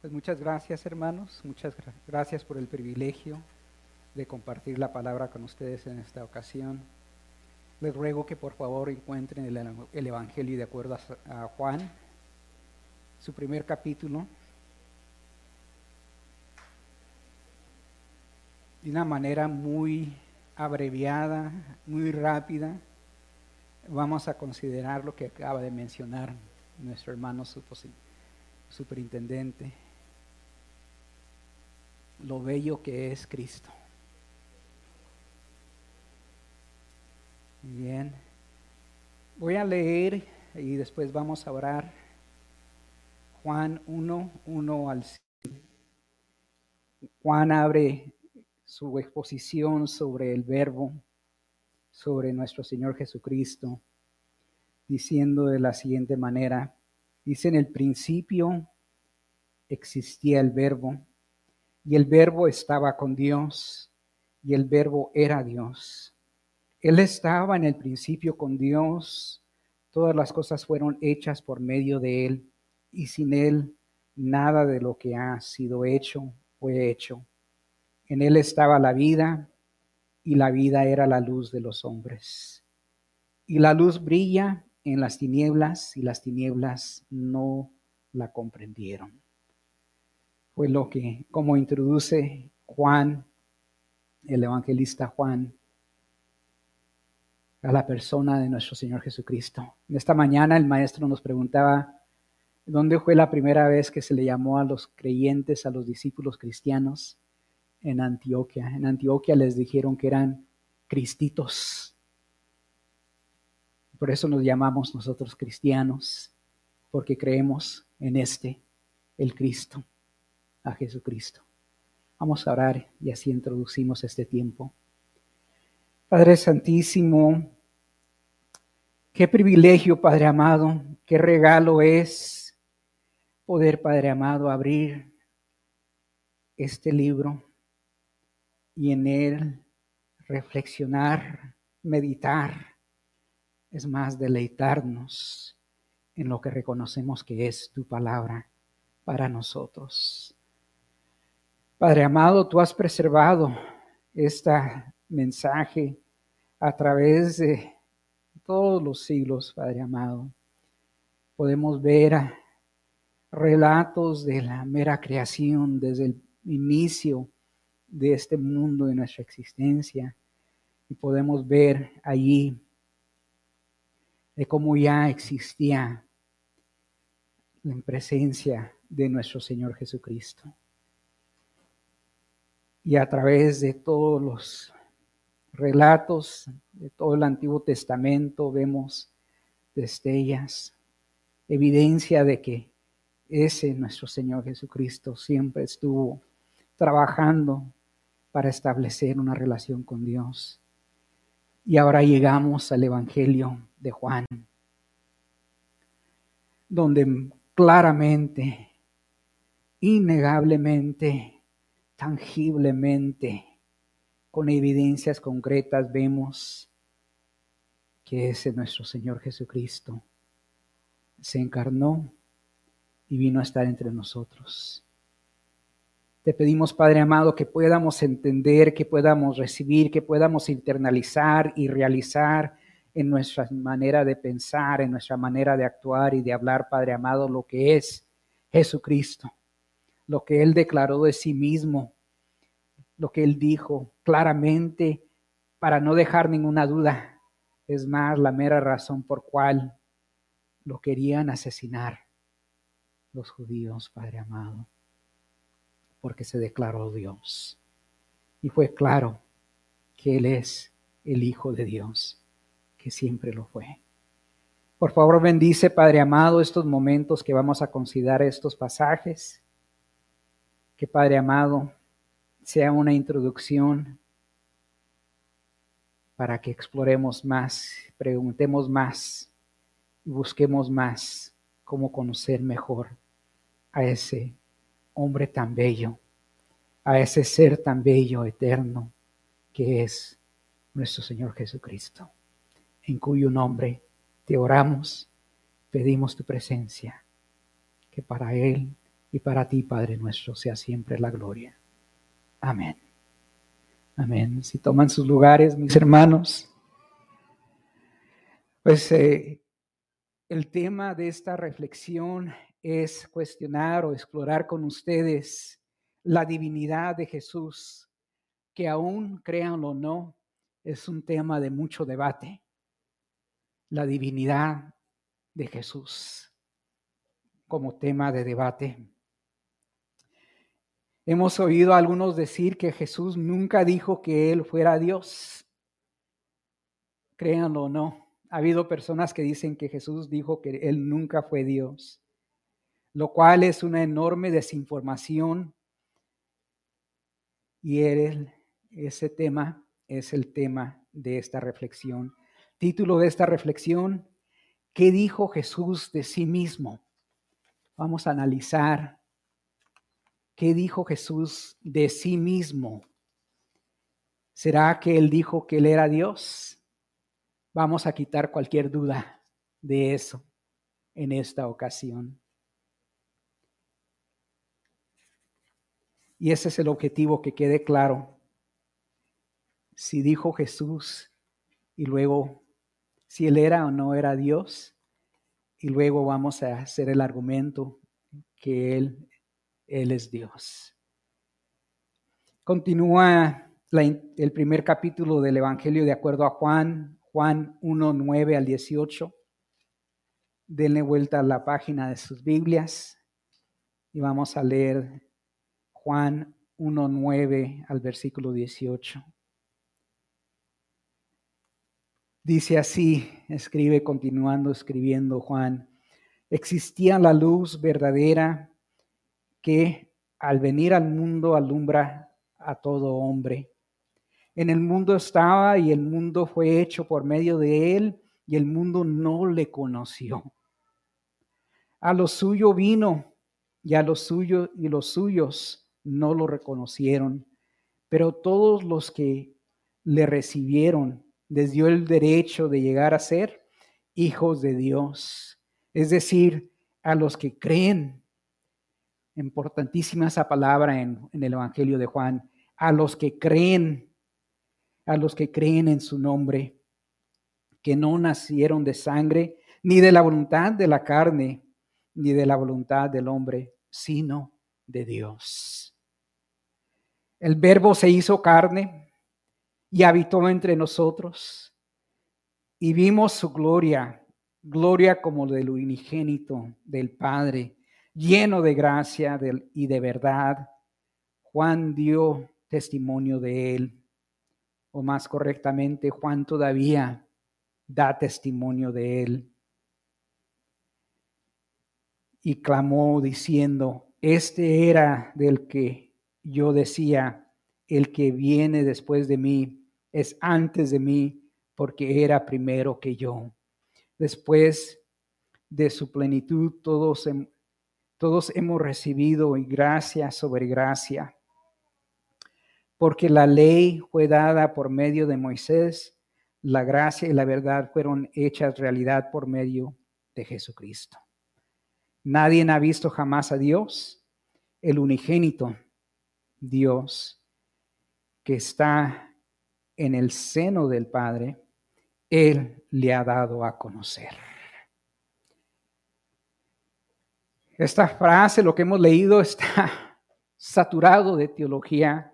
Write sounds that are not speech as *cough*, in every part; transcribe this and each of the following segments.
Pues muchas gracias hermanos, muchas gracias por el privilegio de compartir la palabra con ustedes en esta ocasión. Les ruego que por favor encuentren el, Evangelio de acuerdo a, a Juan, su primer capítulo, de una manera muy abreviada, muy rápida, vamos a considerar lo que acaba de mencionar nuestro hermano superintendente lo bello que es Cristo. Bien. Voy a leer y después vamos a orar. Juan 1, 1 al 5. Juan abre su exposición sobre el verbo, sobre nuestro Señor Jesucristo, diciendo de la siguiente manera, dice en el principio existía el verbo y el verbo estaba con Dios, y el verbo era Dios. Él estaba en el principio con Dios, todas las cosas fueron hechas por medio de Él, y sin Él nada de lo que ha sido hecho fue hecho. En Él estaba la vida, y la vida era la luz de los hombres. Y la luz brilla en las tinieblas, y las tinieblas no la comprendieron fue lo que, como introduce Juan, el evangelista Juan, a la persona de nuestro Señor Jesucristo. Esta mañana el maestro nos preguntaba, ¿dónde fue la primera vez que se le llamó a los creyentes, a los discípulos cristianos? En Antioquia. En Antioquia les dijeron que eran cristitos. Por eso nos llamamos nosotros cristianos, porque creemos en este, el Cristo a Jesucristo. Vamos a orar y así introducimos este tiempo. Padre Santísimo, qué privilegio, Padre amado, qué regalo es poder, Padre amado, abrir este libro y en él reflexionar, meditar, es más, deleitarnos en lo que reconocemos que es tu palabra para nosotros. Padre amado, tú has preservado este mensaje a través de todos los siglos, Padre amado. Podemos ver relatos de la mera creación desde el inicio de este mundo, de nuestra existencia, y podemos ver allí de cómo ya existía en presencia de nuestro Señor Jesucristo y a través de todos los relatos de todo el Antiguo Testamento vemos destellas, evidencia de que ese nuestro Señor Jesucristo siempre estuvo trabajando para establecer una relación con Dios. Y ahora llegamos al Evangelio de Juan, donde claramente, innegablemente, tangiblemente, con evidencias concretas, vemos que ese nuestro Señor Jesucristo se encarnó y vino a estar entre nosotros. Te pedimos, Padre amado, que podamos entender, que podamos recibir, que podamos internalizar y realizar en nuestra manera de pensar, en nuestra manera de actuar y de hablar, Padre amado, lo que es Jesucristo lo que Él declaró de sí mismo, lo que Él dijo claramente para no dejar ninguna duda. Es más, la mera razón por cual lo querían asesinar los judíos, Padre amado, porque se declaró Dios. Y fue claro que Él es el Hijo de Dios, que siempre lo fue. Por favor, bendice, Padre amado, estos momentos que vamos a considerar estos pasajes que Padre amado sea una introducción para que exploremos más, preguntemos más y busquemos más cómo conocer mejor a ese hombre tan bello, a ese ser tan bello, eterno, que es nuestro Señor Jesucristo, en cuyo nombre te oramos, pedimos tu presencia, que para Él Y para ti, Padre nuestro, sea siempre la gloria. Amén. Amén. Si toman sus lugares, mis hermanos, pues eh, el tema de esta reflexión es cuestionar o explorar con ustedes la divinidad de Jesús, que aún créanlo o no, es un tema de mucho debate. La divinidad de Jesús como tema de debate. Hemos oído a algunos decir que Jesús nunca dijo que Él fuera Dios. Créanlo o no, ha habido personas que dicen que Jesús dijo que Él nunca fue Dios, lo cual es una enorme desinformación. Y él, ese tema es el tema de esta reflexión. Título de esta reflexión, ¿qué dijo Jesús de sí mismo? Vamos a analizar ¿Qué dijo Jesús de sí mismo? ¿Será que él dijo que él era Dios? Vamos a quitar cualquier duda de eso en esta ocasión. Y ese es el objetivo, que quede claro. Si dijo Jesús y luego si él era o no era Dios, y luego vamos a hacer el argumento que él él es Dios. Continúa el primer capítulo del Evangelio de acuerdo a Juan, Juan 1, 9 al 18. Denle vuelta a la página de sus Biblias y vamos a leer Juan 1, 9 al versículo 18. Dice así, escribe continuando escribiendo Juan, existía la luz verdadera que al venir al mundo alumbra a todo hombre. En el mundo estaba y el mundo fue hecho por medio de él y el mundo no le conoció. A lo suyo vino y a lo suyo y los suyos no lo reconocieron, pero todos los que le recibieron les dio el derecho de llegar a ser hijos de Dios, es decir, a los que creen Importantísima esa palabra en, el Evangelio de Juan. A los que creen, a los que creen en su nombre, que no nacieron de sangre, ni de la voluntad de la carne, ni de la voluntad del hombre, sino de Dios. El verbo se hizo carne y habitó entre nosotros y vimos su gloria, gloria como del unigénito del Padre lleno de gracia y de verdad. Juan dio testimonio de él, o más correctamente, Juan todavía da testimonio de él. Y clamó diciendo, este era del que yo decía, el que viene después de mí es antes de mí, porque era primero que yo. Después de su plenitud, todos todos hemos recibido gracia sobre gracia, porque la ley fue dada por medio de Moisés, la gracia y la verdad fueron hechas realidad por medio de Jesucristo. Nadie ha visto jamás a Dios, el unigénito Dios que está en el seno del Padre, Él le ha dado a conocer. Esta frase, lo que hemos leído, está *laughs* saturado de teología.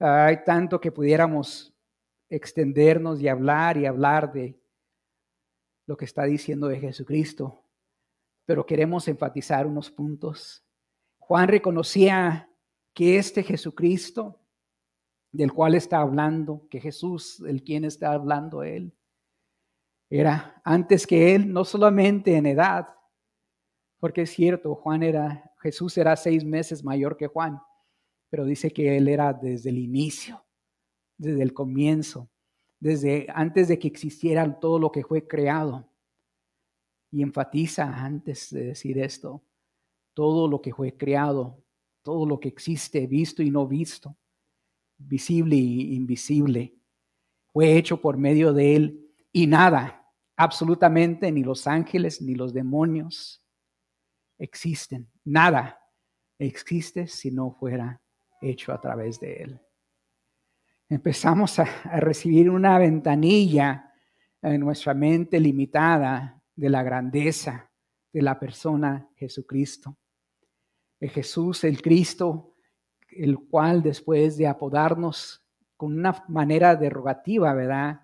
Hay tanto que pudiéramos extendernos y hablar y hablar de lo que está diciendo de Jesucristo, pero queremos enfatizar unos puntos. Juan reconocía que este Jesucristo, del cual está hablando, que Jesús, el quien está hablando él, era antes que él, no solamente en edad, porque es cierto, Juan era, Jesús era seis meses mayor que Juan, pero dice que él era desde el inicio, desde el comienzo, desde antes de que existiera todo lo que fue creado. Y enfatiza antes de decir esto, todo lo que fue creado, todo lo que existe, visto y no visto, visible e invisible, fue hecho por medio de él y nada, absolutamente ni los ángeles ni los demonios existen. Nada existe si no fuera hecho a través de Él. Empezamos a, recibir una ventanilla en nuestra mente limitada de la grandeza de la persona Jesucristo. De Jesús, el Cristo, el cual después de apodarnos con una manera derogativa, ¿verdad?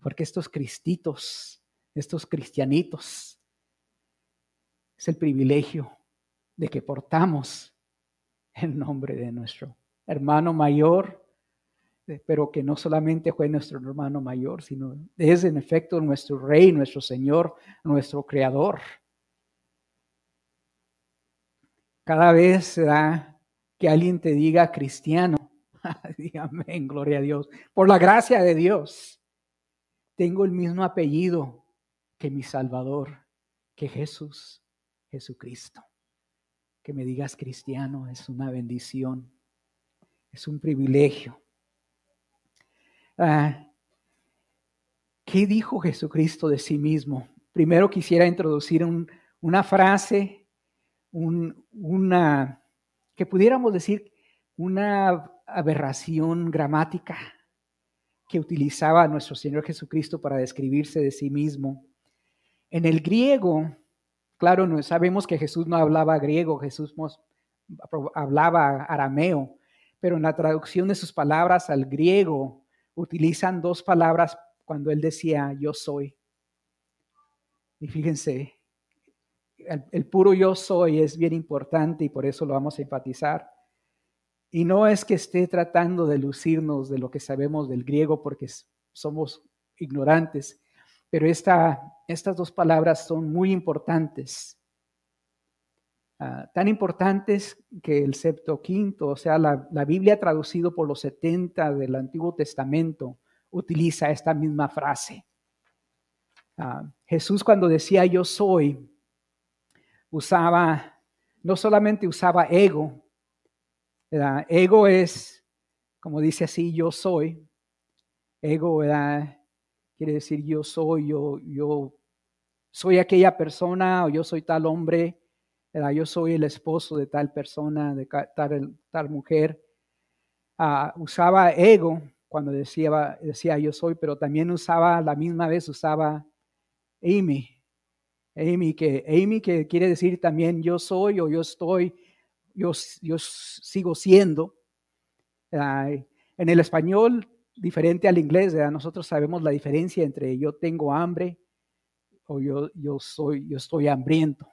Porque estos cristitos, estos cristianitos, es el privilegio de que portamos el nombre de nuestro hermano mayor, pero que no solamente fue nuestro hermano mayor, sino es en efecto nuestro rey, nuestro Señor, nuestro Creador. Cada vez da que alguien te diga cristiano, *laughs* dígame en gloria a Dios, por la gracia de Dios, tengo el mismo apellido que mi Salvador, que Jesús, Jesucristo. Que me digas cristiano es una bendición, es un privilegio. Ah, ¿Qué dijo Jesucristo de sí mismo? Primero quisiera introducir una frase, una, que pudiéramos decir una aberración gramática que utilizaba nuestro Señor Jesucristo para describirse de sí mismo. En el griego, claro, no, sabemos que Jesús no hablaba griego, Jesús hablaba arameo, pero en la traducción de sus palabras al griego utilizan dos palabras cuando él decía yo soy. Y fíjense, el, puro yo soy es bien importante y por eso lo vamos a enfatizar. Y no es que esté tratando de lucirnos de lo que sabemos del griego porque somos ignorantes, pero esta, estas dos palabras son muy importantes. Ah, tan importantes que el Septuaginto, o sea, la, Biblia traducido por los 70 del Antiguo Testamento, utiliza esta misma frase. Ah, Jesús cuando decía yo soy, usaba, no solamente usaba ego, ego es, como dice así, yo soy, ego quiere decir yo soy, yo, yo soy aquella persona o yo soy tal hombre yo soy el esposo de tal persona, de tal, tal mujer. Ah, usaba ego cuando decía, decía yo soy, pero también usaba, la misma vez usaba Amy. Amy que, Amy que quiere decir también yo soy o yo estoy, yo, yo sigo siendo. en el español, diferente al inglés, nosotros sabemos la diferencia entre yo tengo hambre o yo, yo, soy, yo estoy hambriento.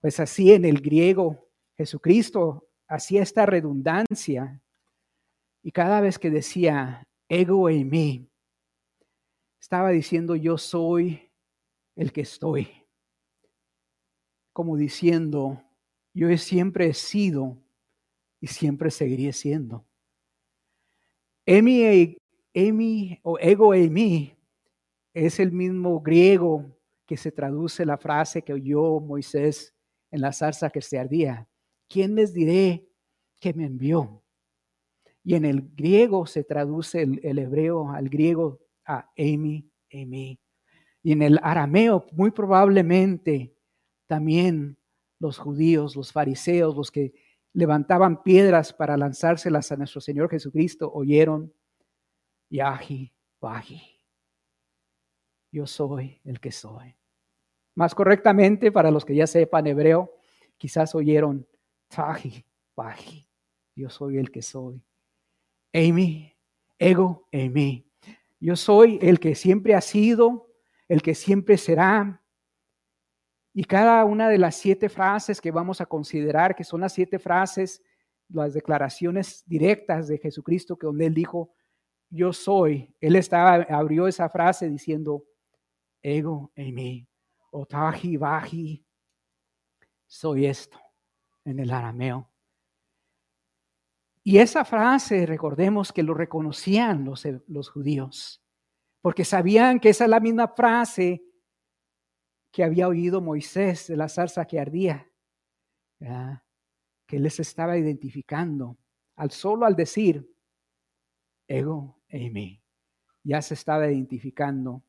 Pues así en el griego, Jesucristo hacía esta redundancia y cada vez que decía ego en mí, estaba diciendo yo soy el que estoy. Como diciendo, yo siempre he sido y siempre seguiré siendo. Emi, emi o ego en mí es el mismo griego que se traduce la frase que oyó Moisés en la zarza que se ardía. ¿Quién les diré que me envió? Y en el griego se traduce el, hebreo al griego a Emi, Emi. Y en el arameo, muy probablemente, también los judíos, los fariseos, los que levantaban piedras para lanzárselas a nuestro Señor Jesucristo, oyeron, Yahi, Baji yo soy el que soy. Más correctamente, para los que ya sepan hebreo, quizás oyeron, Tahi, Baji, yo soy el que soy. Amy, ego, Amy. Yo soy el que siempre ha sido, el que siempre será. Y cada una de las siete frases que vamos a considerar, que son las siete frases, las declaraciones directas de Jesucristo, que donde Él dijo, yo soy, Él estaba, abrió esa frase diciendo, ego en mí, otaji baji, soy esto en el arameo. Y esa frase, recordemos que lo reconocían los, los judíos, porque sabían que esa es la misma frase que había oído Moisés de la zarza que ardía, que les estaba identificando. Al solo al decir, ego en mí, ya se estaba identificando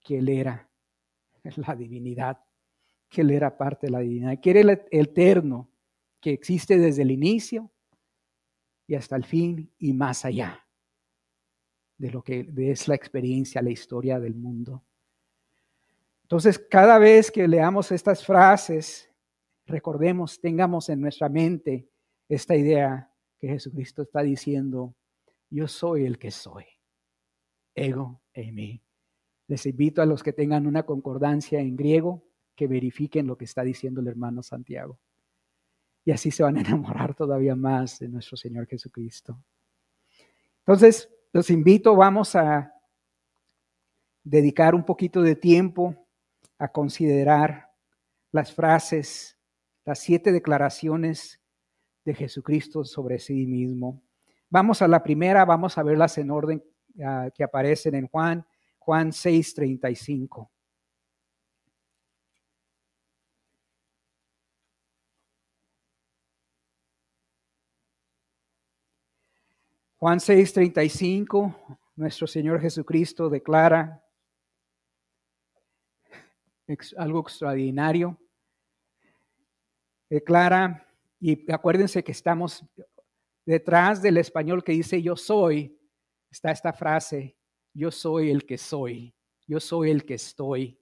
que Él era *laughs* la divinidad, que Él era parte de la divinidad, que era el eterno, que existe desde el inicio y hasta el fin y más allá de lo que es la experiencia, la historia del mundo. Entonces, cada vez que leamos estas frases, recordemos, tengamos en nuestra mente esta idea que Jesucristo está diciendo, yo soy el que soy, ego e mí. Les invito a los que tengan una concordancia en griego que verifiquen lo que está diciendo el hermano Santiago. Y así se van a enamorar todavía más de nuestro Señor Jesucristo. Entonces, los invito, vamos a dedicar un poquito de tiempo a considerar las frases, las siete declaraciones de Jesucristo sobre sí mismo. Vamos a la primera, vamos a verlas en orden ah, que aparecen en Juan, Juan 6:35. Juan 6:35, nuestro Señor Jesucristo declara algo extraordinario. Declara, y acuérdense que estamos detrás del español que dice yo soy, está esta frase, yo soy el que soy, yo soy el que estoy,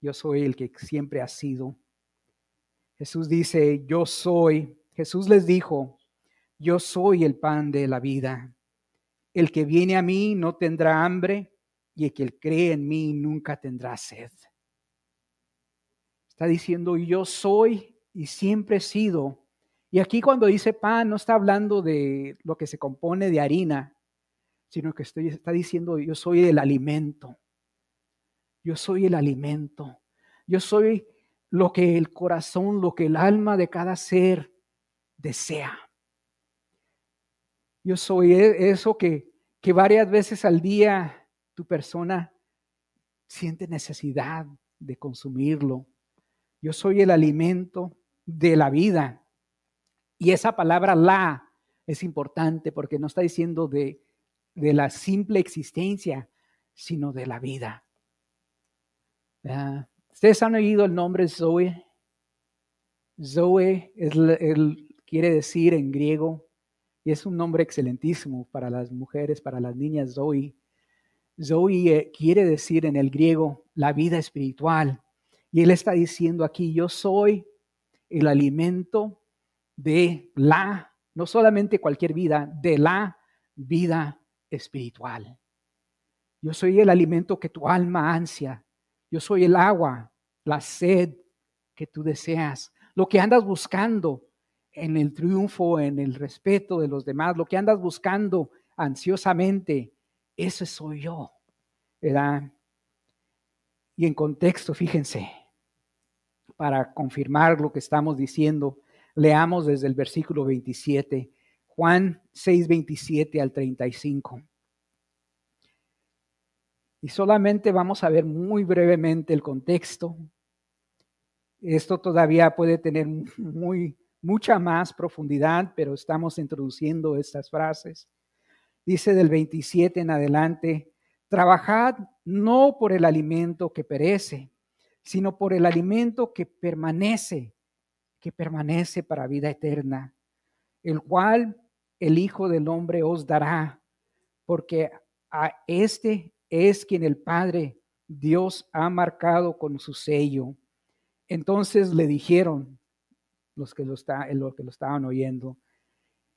yo soy el que siempre ha sido. Jesús dice, yo soy, Jesús les dijo, yo soy el pan de la vida. El que viene a mí no tendrá hambre y el que cree en mí nunca tendrá sed. Está diciendo, yo soy y siempre he sido. Y aquí cuando dice pan, no está hablando de lo que se compone de harina, sino que está diciendo, yo soy el alimento. Yo soy el alimento. Yo soy lo que el corazón, lo que el alma de cada ser desea. Yo soy e, eso que, que varias veces al día tu persona siente necesidad de consumirlo. Yo soy el alimento de la vida. Y esa palabra la es importante porque no está diciendo de, de la simple existencia, sino de la vida. Ustedes han oído el nombre Zoe. Zoe quiere decir en griego y es un nombre excelentísimo para las mujeres, para las niñas Zoe. Zoe eh, quiere decir en el griego la vida espiritual. Y él está diciendo aquí, yo soy el alimento de la, no solamente cualquier vida, de la vida espiritual. Yo soy el alimento que tu alma ansia. Yo soy el agua, la sed que tú deseas, lo que andas buscando, en el triunfo, en el respeto de los demás, lo que andas buscando ansiosamente, ese soy yo, ¿verdad? Y en contexto, fíjense, para confirmar lo que estamos diciendo, leamos desde el versículo 27, Juan 6, 27 al 35. Y solamente vamos a ver muy brevemente el contexto. Esto todavía puede tener muy mucha más profundidad, pero estamos introduciendo estas frases. Dice del 27 en adelante, trabajad no por el alimento que perece, sino por el alimento que permanece, que permanece para vida eterna, el cual el Hijo del Hombre os dará, porque a este es quien el Padre Dios ha marcado con su sello. Entonces le dijeron, los que lo, los que lo estaban oyendo.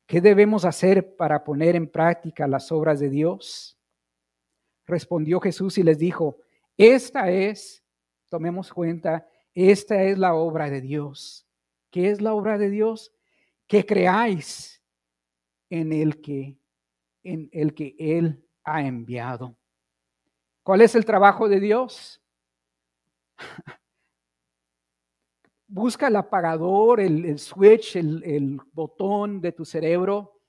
¿Qué debemos hacer para poner en práctica las obras de Dios? Respondió Jesús y les dijo, esta es, tomemos cuenta, esta es la obra de Dios. ¿Qué es la obra de Dios? Que creáis en el que en el que él ha enviado. ¿Cuál es el trabajo de Dios? *laughs* busca el apagador, el, switch, el, botón de tu cerebro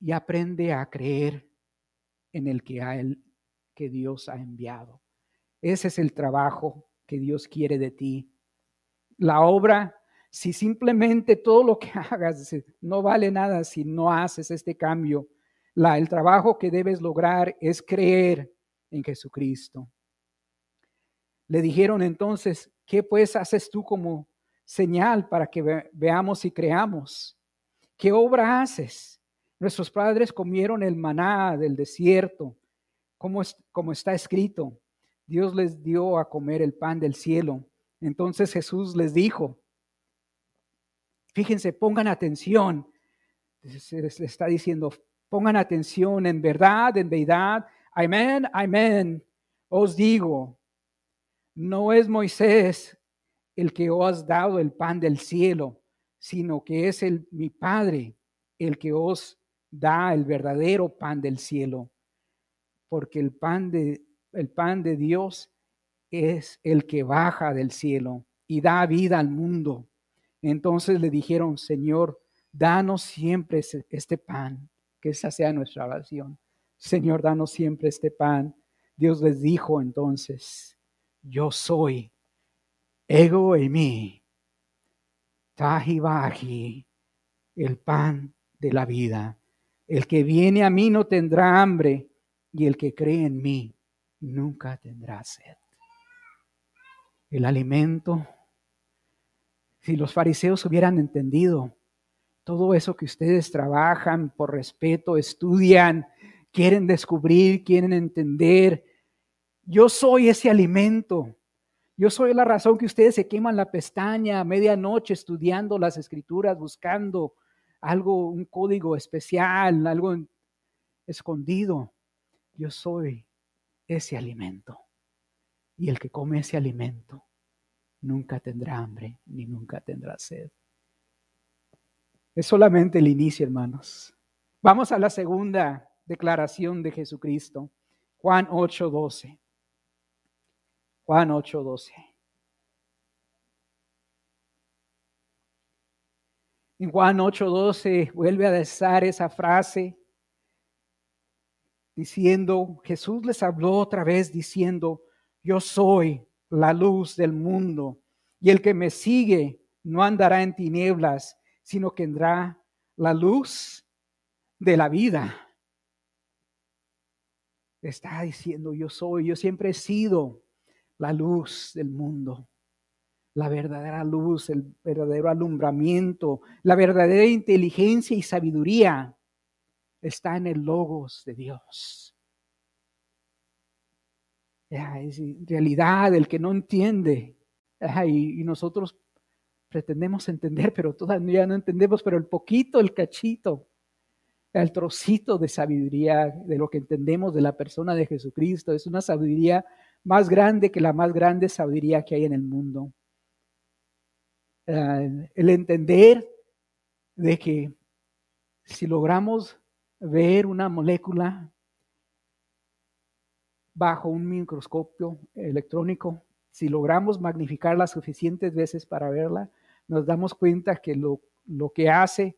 y aprende a creer en el que, que Dios ha enviado. Ese es el trabajo que Dios quiere de ti. La obra, si simplemente todo lo que *laughs* hagas no vale nada si no haces este cambio, la, el trabajo que debes lograr es creer en Jesucristo. Le dijeron entonces, ¿Qué pues haces tú como señal para que veamos y creamos? ¿Qué obra haces? Nuestros padres comieron el maná del desierto, como, como está escrito. Dios les dio a comer el pan del cielo. Entonces Jesús les dijo, fíjense, pongan atención. Se les está diciendo, pongan atención en verdad, en verdad. Amén, amén. Os digo, no es Moisés el que os ha dado el pan del cielo, sino que es el, mi Padre el que os da el verdadero pan del cielo. Porque el pan de, el pan de Dios es el que baja del cielo y da vida al mundo. Entonces le dijeron, Señor, danos siempre este pan, que esa sea nuestra oración. Señor, danos siempre este pan. Dios les dijo entonces, yo soy ego y mí, tajibaji, el pan de la vida. El que viene a mí no tendrá hambre y el que cree en mí nunca tendrá sed. El alimento, si los fariseos hubieran entendido todo eso que ustedes trabajan por respeto, estudian, quieren descubrir, quieren entender, yo soy ese alimento. Yo soy la razón que ustedes se queman la pestaña a medianoche estudiando las escrituras, buscando algo, un código especial, algo escondido. Yo soy ese alimento. Y el que come ese alimento nunca tendrá hambre ni nunca tendrá sed. Es solamente el inicio, hermanos. Vamos a la segunda declaración de Jesucristo. Juan 8:12. Juan 8:12. En Juan 8:12 vuelve a decir esa frase diciendo, Jesús les habló otra vez diciendo, yo soy la luz del mundo y el que me sigue no andará en tinieblas, sino que tendrá la luz de la vida. Está diciendo, yo soy, yo siempre he sido la luz del mundo, la verdadera luz, el verdadero alumbramiento, la verdadera inteligencia y sabiduría está en el logos de Dios. es realidad el que no entiende. y, nosotros pretendemos entender, pero todavía no entendemos, pero el poquito, el cachito, el trocito de sabiduría de lo que entendemos de la persona de Jesucristo es una sabiduría más grande que la más grande sabiduría que hay en el mundo. el entender de que si logramos ver una molécula bajo un microscopio electrónico, si logramos magnificarla suficientes veces para verla, nos damos cuenta que lo, lo que hace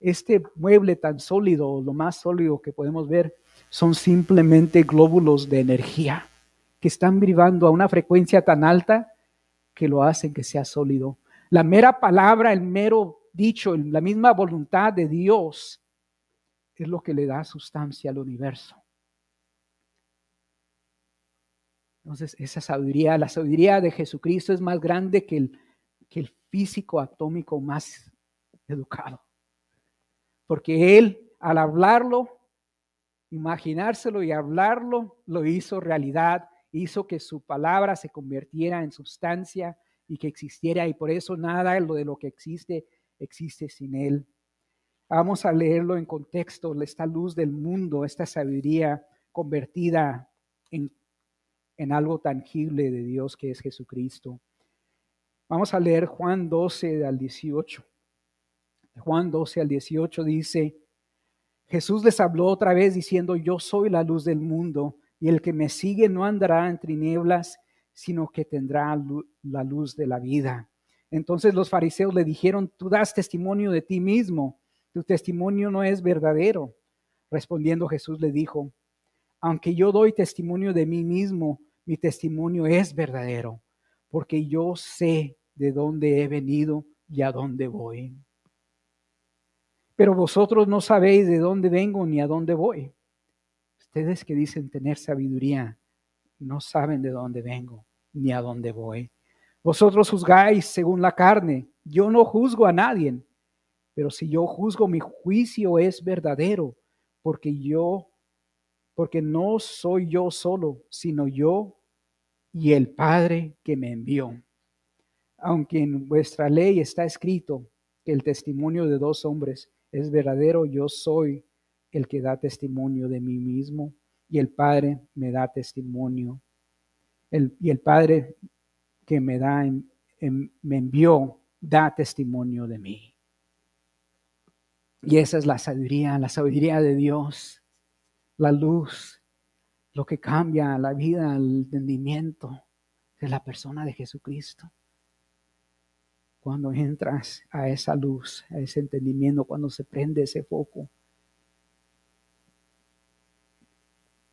este mueble tan sólido, lo más sólido que podemos ver, son simplemente glóbulos de energía que están vibrando a una frecuencia tan alta que lo hacen que sea sólido. La mera palabra, el mero dicho, la misma voluntad de Dios es lo que le da sustancia al universo. Entonces, esa sabiduría, la sabiduría de Jesucristo es más grande que el, físico atómico más educado. Porque Él, al hablarlo, imaginárselo y hablarlo, lo hizo realidad, hizo que su palabra se convirtiera en sustancia y que existiera, y por eso nada de lo que existe existe sin Él. Vamos a leerlo en contexto, esta luz del mundo, esta sabiduría convertida en, en algo tangible de Dios que es Jesucristo. Vamos a leer Juan 12 al 18. Juan 12 al 18 dice, Jesús les habló otra vez diciendo, yo soy la luz del mundo, y el que me sigue no andará en tinieblas, sino que tendrá la luz de la vida. Entonces los fariseos le dijeron, tú das testimonio de ti mismo tu testimonio no es verdadero. Respondiendo Jesús le dijo, aunque yo doy testimonio de mí mismo, mi testimonio es verdadero, porque yo sé de dónde he venido y a dónde voy. Pero vosotros no sabéis de dónde vengo ni a dónde voy. Ustedes que dicen tener sabiduría, no saben de dónde vengo ni a dónde voy. Vosotros juzgáis según la carne. Yo no juzgo a nadie, pero si yo juzgo, mi juicio es verdadero, porque yo, porque no soy yo solo, sino yo y el Padre que me envió. Aunque en vuestra ley está escrito que el testimonio de dos hombres es verdadero, yo soy el que da testimonio de mí mismo y el Padre me da testimonio. Y el Padre que me da, me envió, da testimonio de mí. Y esa es la sabiduría, la sabiduría de Dios, la luz, lo que cambia la vida, el entendimiento de la persona de Jesucristo. Cuando entras a esa luz, a ese entendimiento, cuando se prende ese foco,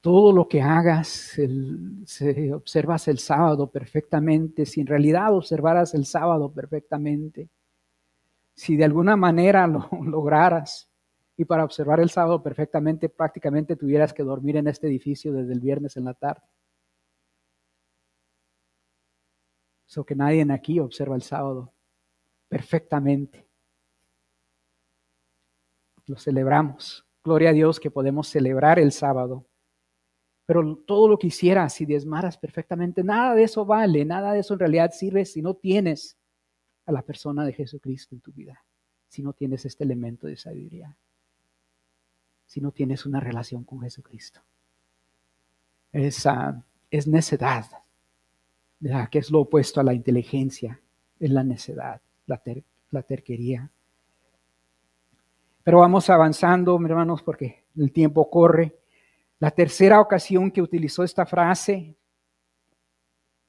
todo lo que hagas, el, se, observas el sábado perfectamente, si en realidad observaras el sábado perfectamente, si de alguna manera lo *laughs* lograras y para observar el sábado perfectamente prácticamente tuvieras que dormir en este edificio desde el viernes en la tarde. Eso que nadie en aquí observa el sábado perfectamente. Lo celebramos. Gloria a Dios que podemos celebrar el sábado pero todo lo que hicieras y diezmaras perfectamente, nada de eso vale, nada de eso en realidad sirve si no tienes a la persona de Jesucristo en tu vida, si no tienes este elemento de sabiduría, si no tienes una relación con Jesucristo. Es, es necedad, que es lo opuesto a la inteligencia, es la necedad, la, la terquería. Pero vamos avanzando, hermanos, porque el tiempo corre. La tercera ocasión que utilizó esta frase,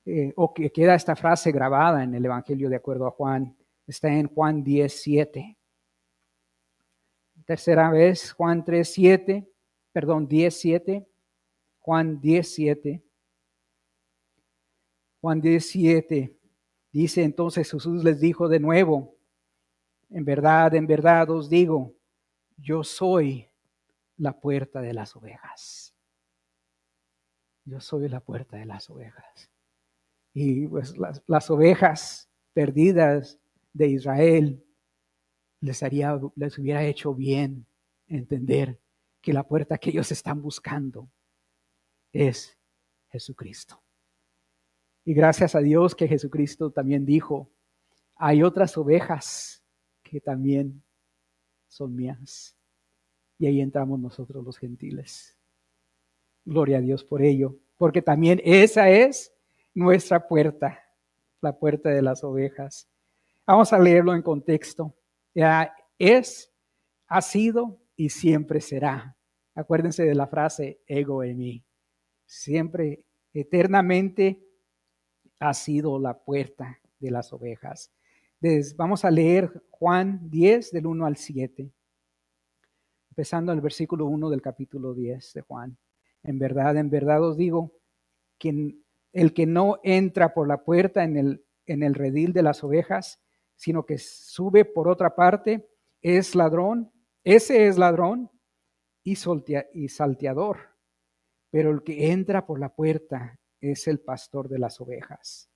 eh, o que queda esta frase grabada en el Evangelio de acuerdo a Juan, está en Juan 10, 7. Tercera vez, Juan 3, 7, perdón, 10, 7. Juan 10, 7. Juan 10, 7. Dice entonces Jesús les dijo de nuevo, en verdad, en verdad os digo, yo soy la puerta de las ovejas. Yo soy la puerta de las ovejas. Y pues las, ovejas perdidas de Israel les, haría, les hubiera hecho bien entender que la puerta que ellos están buscando es Jesucristo. Y gracias a Dios que Jesucristo también dijo, hay otras ovejas que también son mías. Y ahí entramos nosotros los gentiles. Gloria a Dios por ello, porque también esa es nuestra puerta, la puerta de las ovejas. Vamos a leerlo en contexto. Ya es, ha sido y siempre será. Acuérdense de la frase ego en mí. Siempre, eternamente, ha sido la puerta de las ovejas. vamos a leer Juan 10 del 1 al 7 empezando el versículo 1 del capítulo 10 de Juan. En verdad, en verdad os digo, que el que no entra por la puerta en el, en el redil de las ovejas, sino que sube por otra parte, es ladrón, ese es ladrón y, y salteador. Pero el que entra por la puerta es el pastor de las ovejas.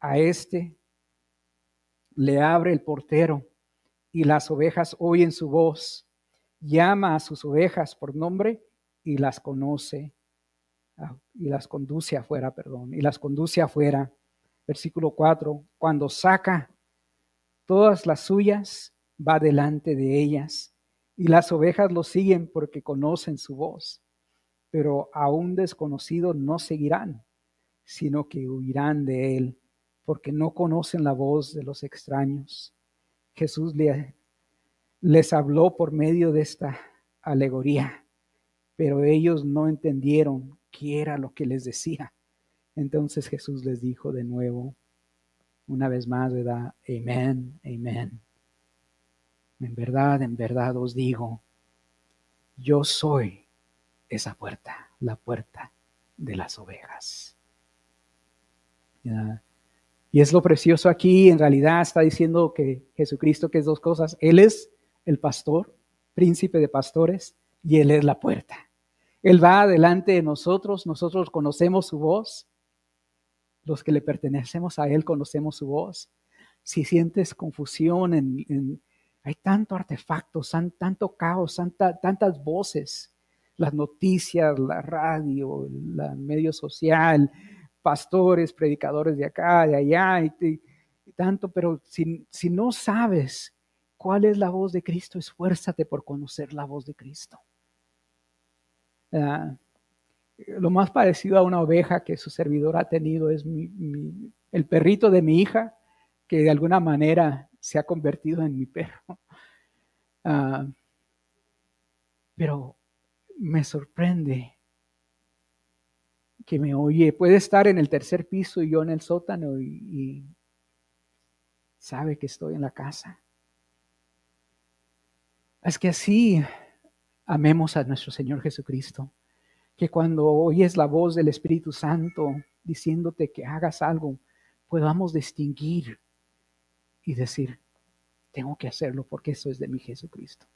A este le abre el portero y las ovejas oyen su voz llama a sus ovejas por nombre y las conoce y las conduce afuera, perdón, y las conduce afuera. Versículo 4, cuando saca todas las suyas, va delante de ellas, y las ovejas lo siguen porque conocen su voz, pero a un desconocido no seguirán, sino que huirán de él, porque no conocen la voz de los extraños. Jesús le les habló por medio de esta alegoría, pero ellos no entendieron qué era lo que les decía. Entonces Jesús les dijo de nuevo, una vez más, ¿verdad? Amén, amén. En verdad, en verdad os digo, yo soy esa puerta, la puerta de las ovejas. Y es lo precioso aquí, en realidad está diciendo que Jesucristo, que es dos cosas, Él es el pastor, príncipe de pastores, y Él es la puerta. Él va delante de nosotros, nosotros conocemos su voz, los que le pertenecemos a Él conocemos su voz. Si sientes confusión, hay tanto artefacto, tanto caos, tantas voces, las noticias, la radio, el medio social, pastores, predicadores de acá, de allá, y, tanto, pero si no sabes cuál es la voz de Cristo, esfuérzate por conocer la voz de Cristo. Ah, lo más parecido a una oveja que su servidor ha tenido es el perrito de mi hija, que de alguna manera se ha convertido en mi perro. *laughs* Ah, pero me sorprende que me oye. Puede estar en el tercer piso y yo en el sótano y sabe que estoy en la casa. Es que así amemos a nuestro Señor Jesucristo, que cuando oyes la voz del Espíritu Santo diciéndote que hagas algo, podamos distinguir y decir, tengo que hacerlo porque eso es de mi Jesucristo,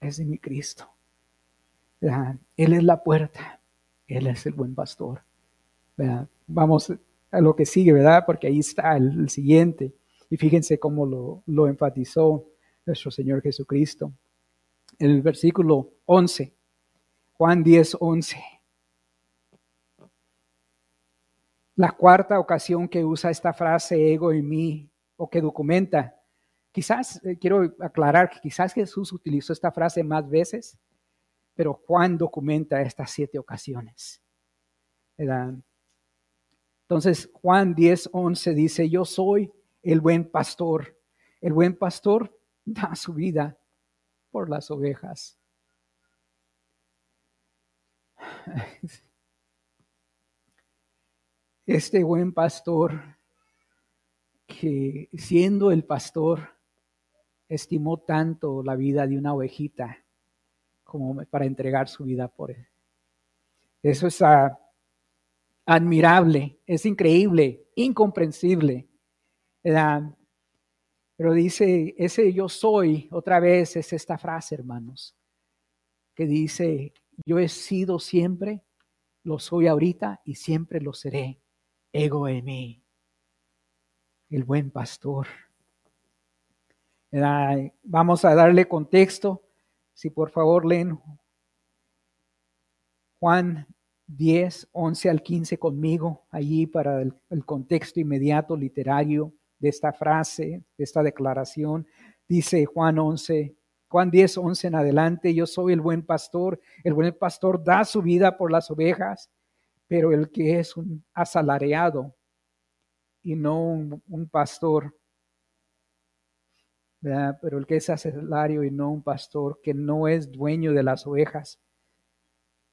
es de mi Cristo. Él es la puerta, Él es el buen pastor. Vamos a lo que sigue, ¿verdad? Porque ahí está el, siguiente. Y fíjense cómo lo, lo enfatizó nuestro Señor Jesucristo. El versículo 11, Juan 10, 11. La cuarta ocasión que usa esta frase ego en mí o que documenta. Quizás, eh, quiero aclarar que quizás Jesús utilizó esta frase más veces, pero Juan documenta estas siete ocasiones. Entonces, Juan 10, 11 dice, yo soy el buen pastor. El buen pastor da su vida por las ovejas. *laughs* Este buen pastor que siendo el pastor estimó tanto la vida de una ovejita como para entregar su vida por él. Eso es ah, admirable, es increíble, incomprensible. Pero dice, ese yo soy, otra vez es esta frase, hermanos, que dice, yo he sido siempre, lo soy ahorita y siempre lo seré. Ego en mí, el buen pastor. Vamos a darle contexto. Si por favor leen Juan 10, 11 al 15 conmigo, allí para el, el contexto inmediato literario de esta frase, de esta declaración. Dice Juan 11, Juan 10, 11 en adelante, yo soy el buen pastor, el buen pastor da su vida por las ovejas, pero el que es un asalariado y no un, pastor, pero el que es asalario y no un pastor, que no es dueño de las ovejas,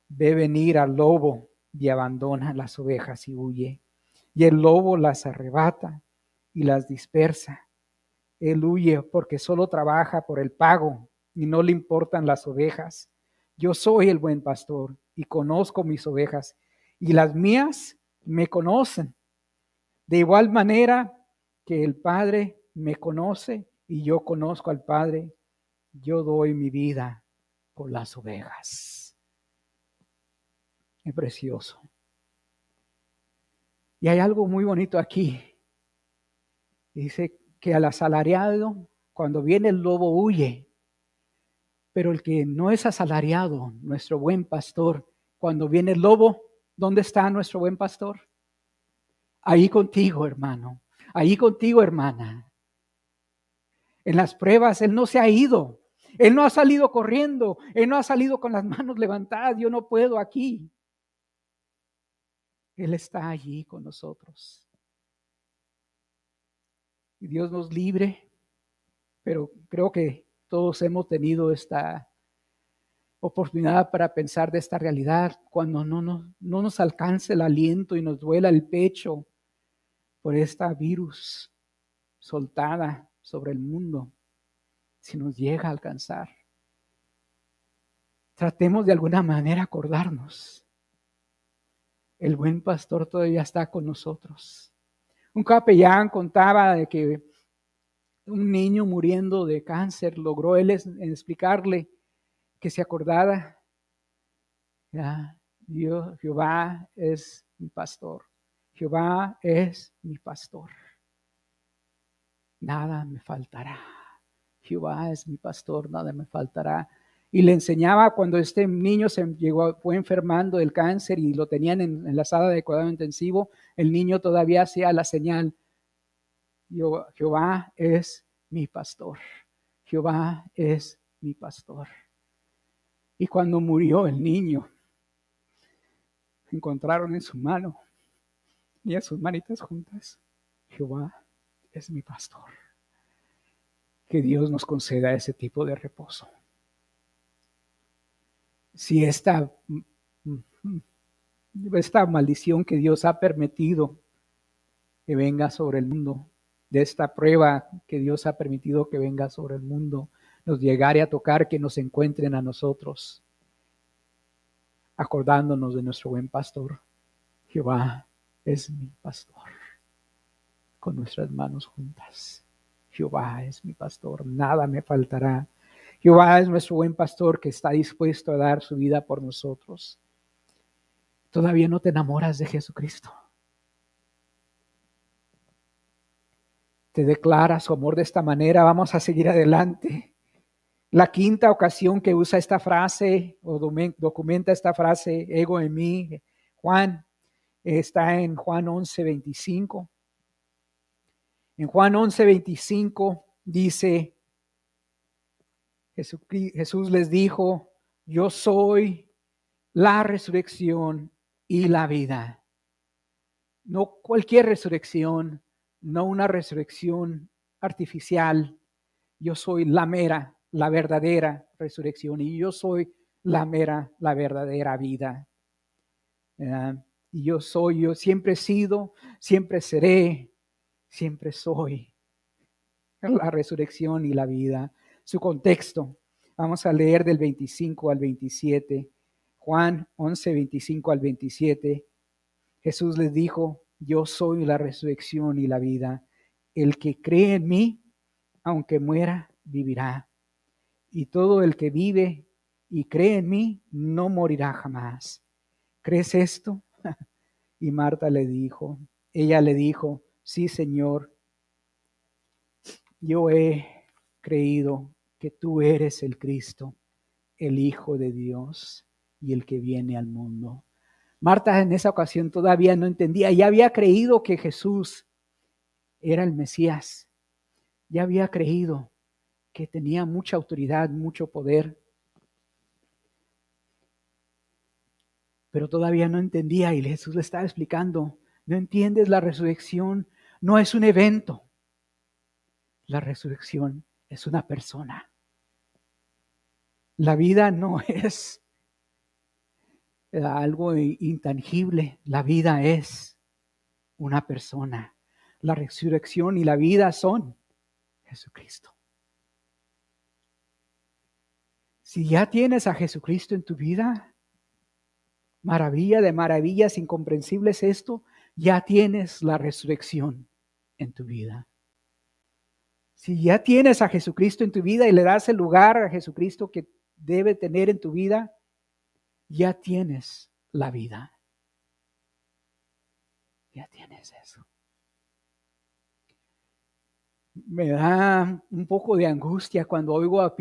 ve venir al lobo y abandona las ovejas y huye. Y el lobo las arrebata y las dispersa. Él huye porque solo trabaja por el pago y no le importan las ovejas. Yo soy el buen pastor y conozco mis ovejas y las mías me conocen. De igual manera que el Padre me conoce y yo conozco al Padre, yo doy mi vida por las ovejas. Es precioso. Y hay algo muy bonito aquí. Dice que al asalariado, cuando viene el lobo, huye. Pero el que no es asalariado, nuestro buen pastor, cuando viene el lobo, ¿dónde está nuestro buen pastor? Ahí contigo, hermano. Ahí contigo, hermana. En las pruebas, Él no se ha ido. Él no ha salido corriendo. Él no ha salido con las manos levantadas. Yo no puedo aquí. Él está allí con nosotros y Dios nos libre, pero creo que todos hemos tenido esta oportunidad para pensar de esta realidad cuando no, no, no nos alcance el aliento y nos duela el pecho por esta virus soltada sobre el mundo, si nos llega a alcanzar. Tratemos de alguna manera acordarnos. El buen pastor todavía está con nosotros un capellán contaba de que un niño muriendo de cáncer logró él explicarle que se acordara, Dios, Jehová es mi pastor, Jehová es mi pastor. Nada me faltará. Jehová es mi pastor, nada me faltará. Y le enseñaba cuando este niño se llegó, fue enfermando del cáncer y lo tenían en, la sala de cuidado intensivo, el niño todavía hacía la señal, Jehová es mi pastor. Jehová es mi pastor. Y cuando murió el niño, encontraron en su mano y a sus manitas juntas, Jehová es mi pastor. Que Dios nos conceda ese tipo de reposo. Si esta, esta maldición que Dios ha permitido que venga sobre el mundo, de esta prueba que Dios ha permitido que venga sobre el mundo, nos llegare a tocar, que nos encuentren a nosotros, acordándonos de nuestro buen pastor. Jehová es mi pastor, con nuestras manos juntas. Jehová es mi pastor, nada me faltará. Jehová es nuestro buen pastor que está dispuesto a dar su vida por nosotros. Todavía no te enamoras de Jesucristo. Te declara su amor de esta manera. Vamos a seguir adelante. La quinta ocasión que usa esta frase o documenta esta frase, ego en mí, Juan, está en Juan 11, 25. En Juan 11, 25 dice, Jesús les dijo, yo soy la resurrección y la vida. No cualquier resurrección, no una resurrección artificial. Yo soy la mera, la verdadera resurrección y yo soy la mera, la verdadera vida. Y yo soy, yo siempre he sido, siempre seré, siempre soy *laughs* la resurrección y la vida. Su contexto, vamos a leer del 25 al 27. Juan 11, 25 al 27. Jesús les dijo, yo soy la resurrección y la vida. El que cree en mí, aunque muera, vivirá. Y todo el que vive y cree en mí, no morirá jamás. ¿Crees esto? *laughs* y Marta le dijo, ella le dijo, sí, Señor, yo he creído que tú eres el Cristo, el Hijo de Dios y el que viene al mundo. Marta en esa ocasión todavía no entendía, ya había creído que Jesús era el Mesías, ya había creído que tenía mucha autoridad, mucho poder, pero todavía no entendía y Jesús le estaba explicando, no entiendes, la resurrección no es un evento, la resurrección es una persona. La vida no *laughs* es algo intangible, la vida es una persona. La resurrección y la vida son Jesucristo. Si ya tienes a Jesucristo en tu vida, maravilla de maravillas incomprensibles esto, ya tienes la resurrección en tu vida. Si ya tienes a Jesucristo en tu vida y le das el lugar a Jesucristo que debe tener en tu vida, ya tienes la vida. Ya tienes eso. Me da un poco de angustia cuando oigo a,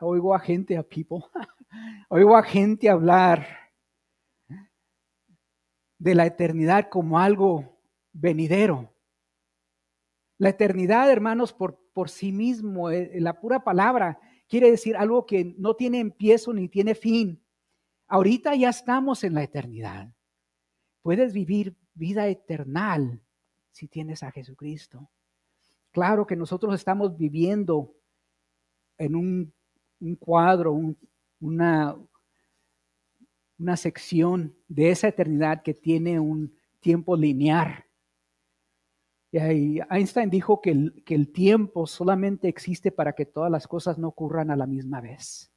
oigo a gente, a people, *laughs* oigo a gente hablar de la eternidad como algo venidero. La eternidad, hermanos, por, por sí mismo, eh, la pura palabra, quiere decir algo que no tiene empiezo ni tiene fin. Ahorita ya estamos en la eternidad. Puedes vivir vida eterna si tienes a Jesucristo. Claro que nosotros estamos viviendo en un, cuadro, una, una sección de esa eternidad que tiene un tiempo lineal. Einstein dijo que el, tiempo solamente existe para que todas las cosas no ocurran a la misma vez.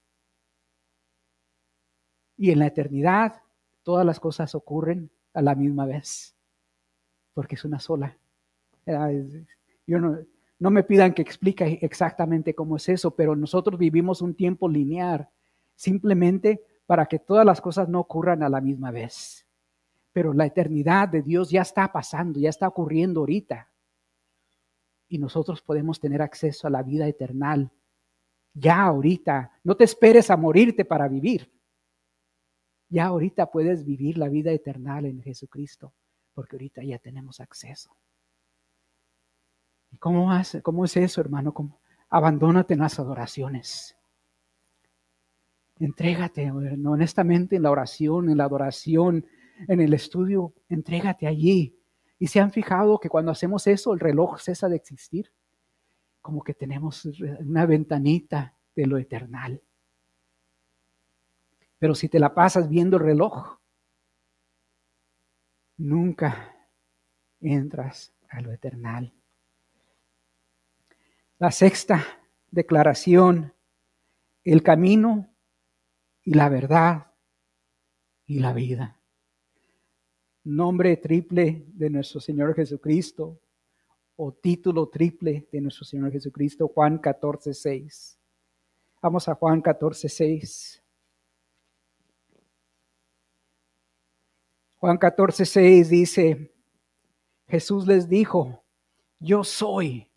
Y en la eternidad todas las cosas ocurren a la misma vez, porque es una sola. Yo no, no me pidan que explique exactamente cómo es eso, pero nosotros vivimos un tiempo lineal simplemente para que todas las cosas no ocurran a la misma vez. Pero la eternidad de Dios ya está pasando, ya está ocurriendo ahorita. Y nosotros podemos tener acceso a la vida eterna ya ahorita. No te esperes a morirte para vivir. Ya ahorita puedes vivir la vida eterna en Jesucristo, porque ahorita ya tenemos acceso. ¿Y cómo, hace, cómo es eso, hermano? Abandónate en las adoraciones. Entrégate, honestamente, en la oración, en la adoración, en el estudio, entrégate allí. Y se han fijado que cuando hacemos eso, el reloj cesa de existir. Como que tenemos una ventanita de lo eternal. Pero si te la pasas viendo el reloj, nunca entras a lo eternal. La sexta declaración, el camino y la verdad y la vida. Nombre triple de nuestro Señor Jesucristo o título triple de nuestro Señor Jesucristo, Juan 14, 6. Vamos a Juan 14, 6. Juan 14, 6 dice, Jesús les dijo, yo soy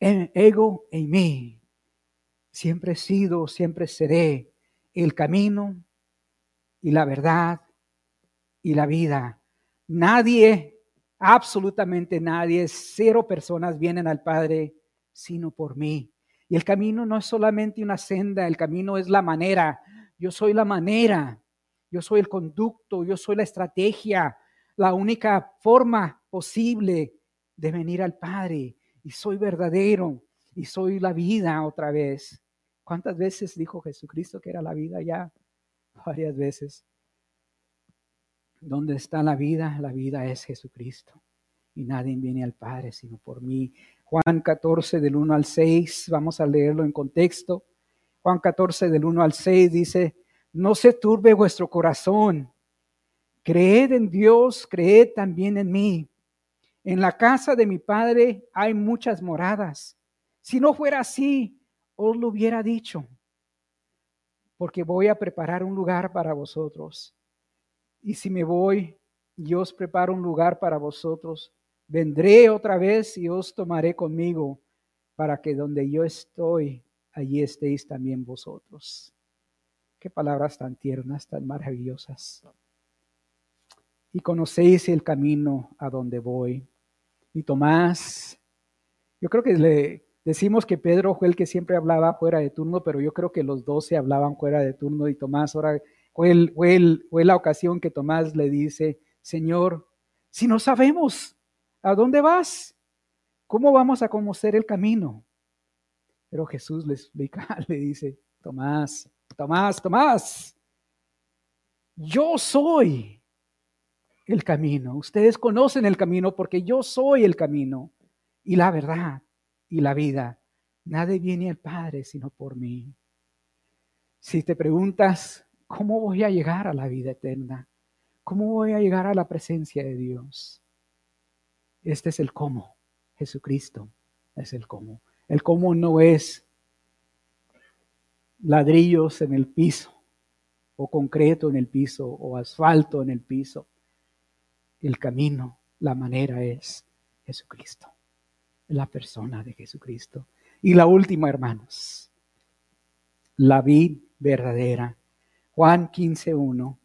en ego en mí. Siempre he sido, siempre seré el camino y la verdad y la vida. Nadie, absolutamente nadie, cero personas vienen al Padre sino por mí. Y el camino no es solamente una senda, el camino es la manera. Yo soy la manera, yo soy el conducto, yo soy la estrategia, la única forma posible de venir al Padre. Y soy verdadero y soy la vida otra vez. ¿Cuántas veces dijo Jesucristo que era la vida ya? Varias veces. ¿Dónde está la vida? La vida es Jesucristo. Y nadie viene al Padre sino por mí. Juan 14 del 1 al 6, vamos a leerlo en contexto. Juan 14 del 1 al 6 dice, no se turbe vuestro corazón. Creed en Dios, creed también en mí. En la casa de mi Padre hay muchas moradas. Si no fuera así, os lo hubiera dicho, porque voy a preparar un lugar para vosotros. Y si me voy y os preparo un lugar para vosotros, vendré otra vez y os tomaré conmigo, para que donde yo estoy, allí estéis también vosotros. Qué palabras tan tiernas, tan maravillosas. Y conocéis el camino a donde voy. Y Tomás, yo creo que le, Decimos que Pedro fue el que siempre hablaba fuera de turno, pero yo creo que los dos se hablaban fuera de turno y Tomás ahora fue, fue la ocasión que Tomás le dice, Señor, si no sabemos a dónde vas, ¿cómo vamos a conocer el camino? Pero Jesús le explica, *laughs* le dice, Tomás, Tomás, Tomás, yo soy el camino. Ustedes conocen el camino porque yo soy el camino y la verdad y la vida. Nadie viene al Padre sino por mí. Si te preguntas, ¿cómo voy a llegar a la vida eterna? ¿Cómo voy a llegar a la presencia de Dios? Este es el cómo. Jesucristo es el cómo. El cómo no es ladrillos en el piso, o concreto en el piso, o asfalto en el piso. El camino, la manera es Jesucristo la persona de Jesucristo. Y la última, hermanos, la vid verdadera. Juan 15.1.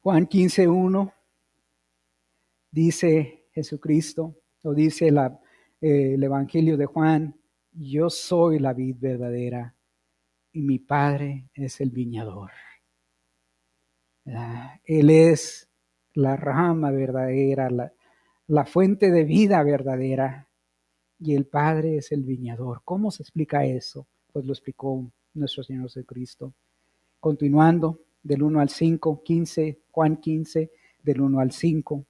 Juan 15.1 dice Jesucristo, o dice eh, el Evangelio de Juan, yo soy la vid verdadera y mi Padre es el viñador. Él es la rama verdadera, la, la fuente de vida verdadera y el Padre es el viñador. ¿Cómo se explica eso? Pues lo explicó nuestro Señor Jesucristo. Continuando del 1 al 5, 15, Juan 15, del 1 al 5.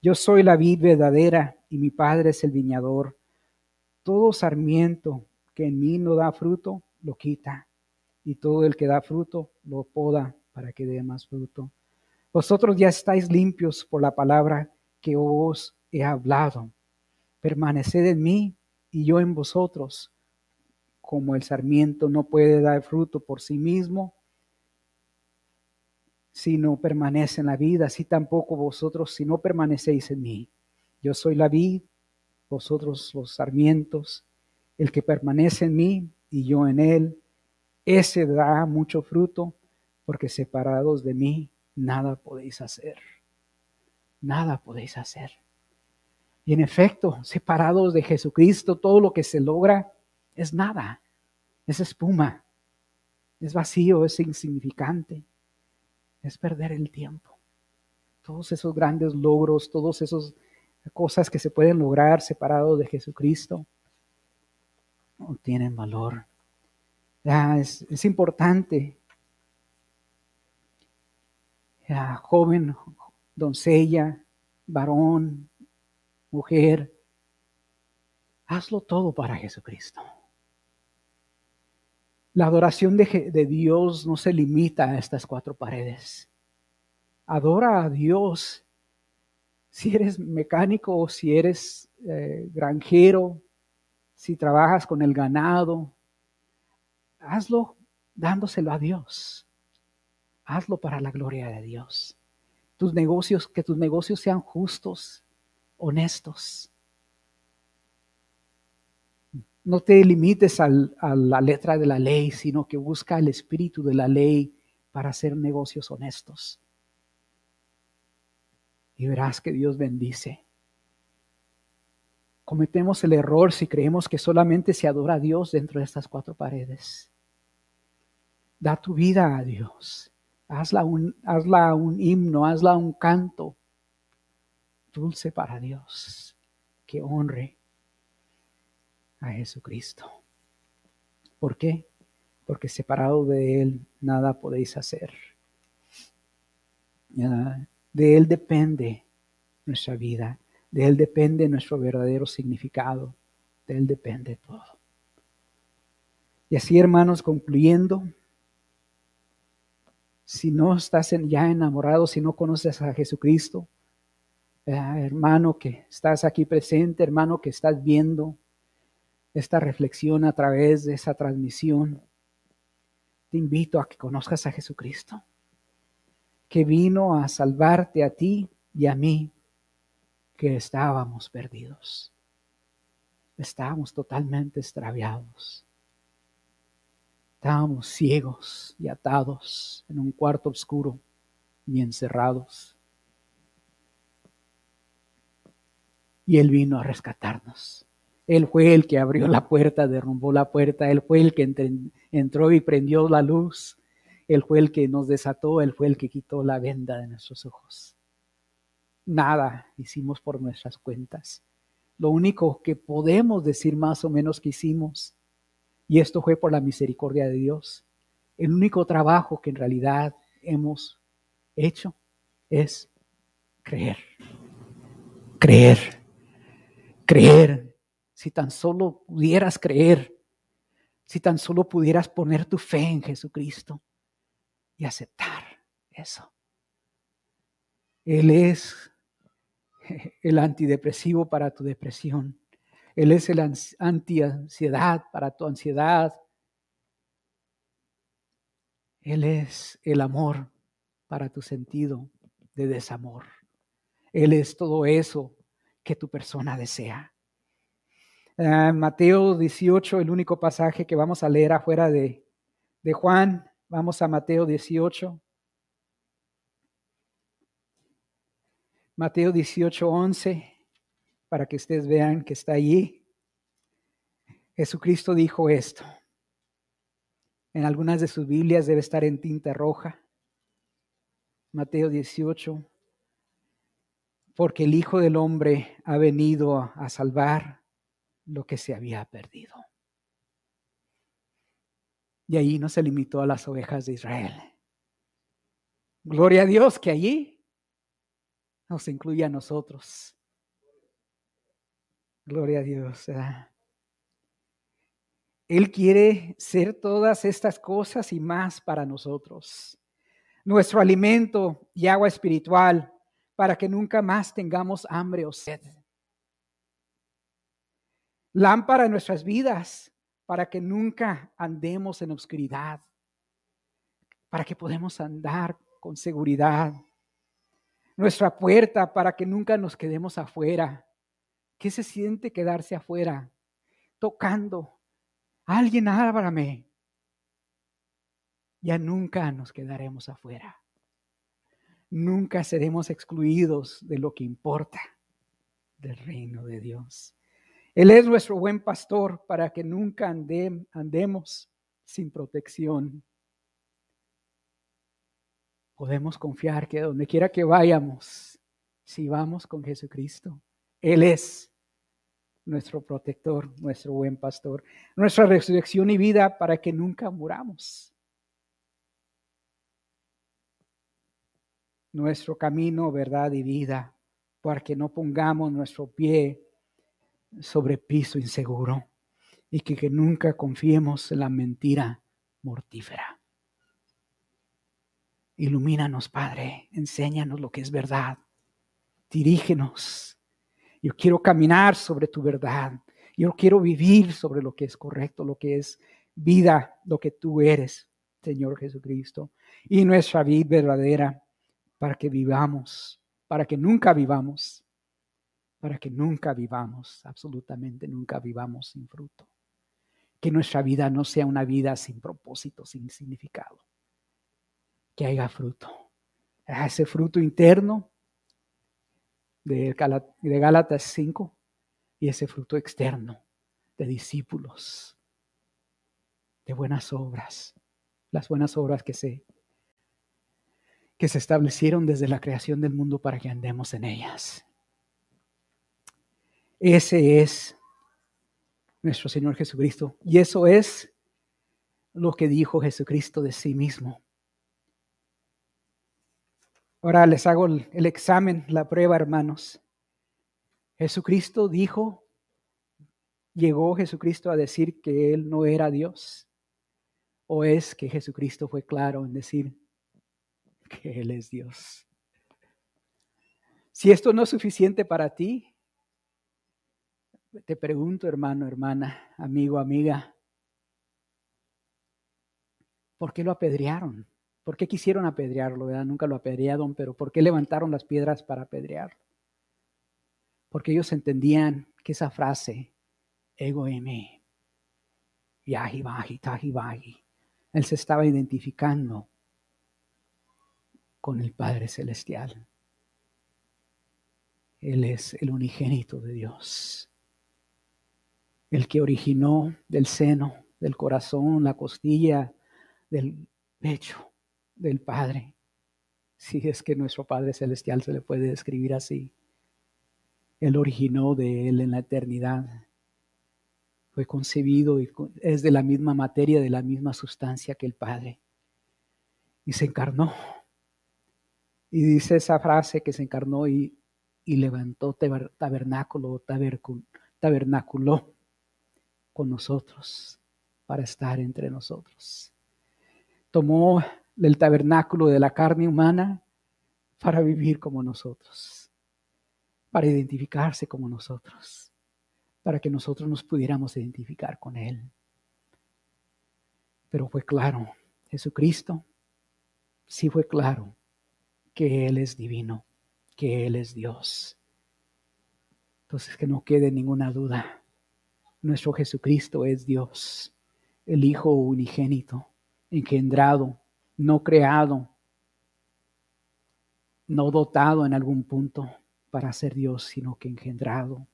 Yo soy la vid verdadera y mi Padre es el viñador. Todo sarmiento que en mí no da fruto, lo quita, y todo el que da fruto, lo poda para que dé más fruto. Vosotros ya estáis limpios por la palabra que os he hablado. Permaneced en mí y yo en vosotros. Como el sarmiento no puede dar fruto por sí mismo, si no permanece en la vida, así tampoco vosotros si no permanecéis en mí. Yo soy la vid, vosotros los sarmientos. El que permanece en mí y yo en él, ese da mucho fruto, porque separados de mí nada podéis hacer. Nada podéis hacer. Y en efecto, separados de Jesucristo, todo lo que se logra es nada, es espuma, es vacío, es insignificante, es perder el tiempo. Todos esos grandes logros, todas esas cosas que se pueden lograr separados de Jesucristo, no tienen valor. Es, es importante, ya, joven, doncella, varón, mujer, hazlo todo para Jesucristo. La adoración de, Dios no se limita a estas cuatro paredes. Adora a Dios. Si eres mecánico o si eres eh, granjero, si trabajas con el ganado, hazlo dándoselo a Dios. Hazlo para la gloria de Dios. Tus negocios, que tus negocios sean justos, honestos. No te limites a la letra de la ley, sino que busca el espíritu de la ley para hacer negocios honestos. Y verás que Dios bendice. Cometemos el error si creemos que solamente se adora a Dios dentro de estas cuatro paredes. Da tu vida a Dios. Hazla un, hazla un himno, hazla un canto dulce para Dios, que honre a Jesucristo. ¿Por qué? Porque separado de Él nada podéis hacer. De Él depende nuestra vida, de Él depende nuestro verdadero significado, de Él depende todo. Y así, hermanos, concluyendo, si no estás ya enamorado, si no conoces a Jesucristo, hermano que estás aquí presente, hermano que estás viendo esta reflexión a través de esa transmisión, te invito a que conozcas a Jesucristo, que vino a salvarte a ti y a mí, que estábamos perdidos, estábamos totalmente extraviados, estábamos ciegos y atados en un cuarto oscuro y encerrados. Y Él vino a rescatarnos. Él fue el que abrió la puerta, derrumbó la puerta, Él fue el que entró y prendió la luz, Él fue el que nos desató, Él fue el que quitó la venda de nuestros ojos. Nada hicimos por nuestras cuentas. Lo único que podemos decir más o menos que hicimos, y esto fue por la misericordia de Dios, el único trabajo que en realidad hemos hecho es creer. Creer creer, si tan solo pudieras creer, si tan solo pudieras poner tu fe en Jesucristo y aceptar eso. Él es *laughs* el antidepresivo para tu depresión. Él es el anti-ansiedad para tu ansiedad. Él es el amor para tu sentido de desamor. Él es todo eso que tu persona desea. Uh, Mateo 18, el único pasaje que vamos a leer afuera de, de Juan. Vamos a Mateo 18. Mateo 18, 11, para que ustedes vean que está allí. Jesucristo dijo esto. En algunas de sus Biblias debe estar en tinta roja. Mateo 18, porque el Hijo del Hombre ha venido a salvar lo que se había perdido. Y allí no se limitó a las ovejas de Israel. Gloria a Dios que allí nos incluye a nosotros. Gloria a Dios. Él quiere ser todas estas cosas y más para nosotros. Nuestro alimento y agua espiritual para que nunca más tengamos hambre o sed. Lámpara en nuestras vidas para que nunca andemos en oscuridad, para que podamos andar con seguridad. Nuestra puerta para que nunca nos quedemos afuera. ¿Qué se siente quedarse afuera? Tocando. Alguien ábrame. Ya nunca nos quedaremos afuera. Nunca seremos excluidos de lo que importa del reino de Dios. Él es nuestro buen pastor para que nunca andemos sin protección. Podemos confiar que donde quiera que vayamos, si vamos con Jesucristo, Él es nuestro protector, nuestro buen pastor, nuestra resurrección y vida para que nunca muramos. Nuestro camino, verdad y vida, para que no pongamos nuestro pie sobre piso inseguro y que, nunca confiemos en la mentira mortífera. Ilumínanos, Padre, enséñanos lo que es verdad, dirígenos. Yo quiero caminar sobre tu verdad, yo quiero vivir sobre lo que es correcto, lo que es vida, lo que tú eres, Señor Jesucristo, y nuestra vida verdadera para que vivamos, para que nunca vivamos para que nunca vivamos, absolutamente nunca vivamos sin fruto. Que nuestra vida no sea una vida sin propósito, sin significado. Que haya fruto. Ese fruto interno de, Gálatas 5 y ese fruto externo de discípulos, de buenas obras, las buenas obras que se, que se establecieron desde la creación del mundo para que andemos en ellas. Ese es nuestro Señor Jesucristo. Y eso es lo que dijo Jesucristo de sí mismo. Ahora les hago el, examen, la prueba, hermanos. Jesucristo dijo, llegó Jesucristo a decir que Él no era Dios. ¿O es que Jesucristo fue claro en decir que Él es Dios? Si esto no es suficiente para ti, te pregunto, hermano, hermana, amigo, amiga, ¿por qué lo apedrearon? ¿Por qué quisieron apedrearlo? Nunca lo apedrearon, pero ¿por qué levantaron las piedras para apedrearlo? Porque ellos entendían que esa frase, ego eme, yahi baji, tahi él se estaba identificando con el Padre Celestial. Él es el unigénito de Dios el que originó del seno, del corazón, la costilla, del pecho del Padre. Si es que nuestro Padre Celestial se le puede describir así. Él originó de Él en la eternidad. Fue concebido y es de la misma materia, de la misma sustancia que el Padre. Y se encarnó. Y dice esa frase que se encarnó y, levantó tabernáculo, tabernáculo con nosotros, para estar entre nosotros. Tomó el tabernáculo de la carne humana para vivir como nosotros, para identificarse como nosotros, para que nosotros nos pudiéramos identificar con Él. Pero fue claro, Jesucristo sí fue claro que Él es divino, que Él es Dios. Entonces que no quede ninguna duda nuestro Jesucristo es Dios, el Hijo unigénito, engendrado, no creado, no dotado en algún punto para ser Dios, sino que engendrado